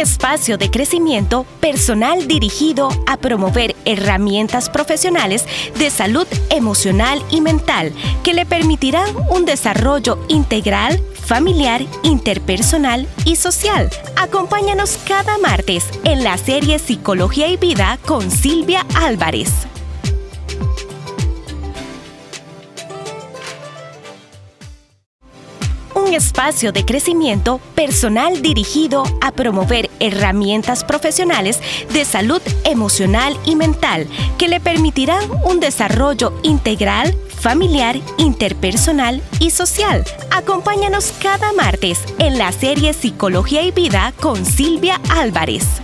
espacio de crecimiento personal dirigido a promover herramientas profesionales de salud emocional y mental que le permitirán un desarrollo integral, familiar, interpersonal y social. Acompáñanos cada martes en la serie Psicología y Vida con Silvia Álvarez. Espacio de crecimiento personal dirigido a promover herramientas profesionales de salud emocional y mental que le permitirán un desarrollo integral, familiar, interpersonal y social. Acompáñanos cada martes en la serie Psicología y Vida con Silvia Álvarez.